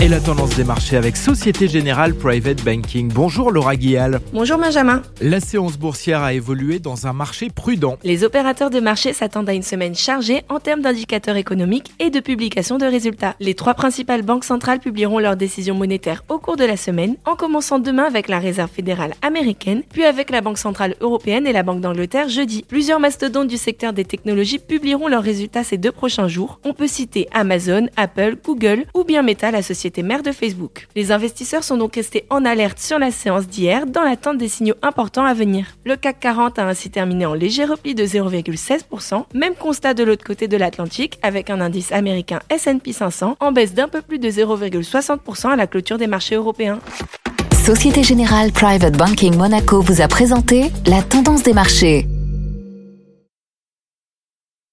Et la tendance des marchés avec Société Générale Private Banking. Bonjour Laura Guial. Bonjour Benjamin. La séance boursière a évolué dans un marché prudent. Les opérateurs de marché s'attendent à une semaine chargée en termes d'indicateurs économiques et de publication de résultats. Les trois principales banques centrales publieront leurs décisions monétaires au cours de la semaine, en commençant demain avec la Réserve fédérale américaine, puis avec la Banque centrale européenne et la Banque d'Angleterre jeudi. Plusieurs mastodontes du secteur des technologies publieront leurs résultats ces deux prochains jours. On peut citer Amazon, Apple, Google ou bien Meta, la société mère de Facebook. Les investisseurs sont donc restés en alerte sur la séance d'hier dans l'attente des signaux importants à venir. Le CAC 40 a ainsi terminé en léger repli de 0,16%, même constat de l'autre côté de l'Atlantique avec un indice américain S&P 500 en baisse d'un peu plus de 0,60% à la clôture des marchés européens. Société Générale Private Banking Monaco vous a présenté la tendance des marchés.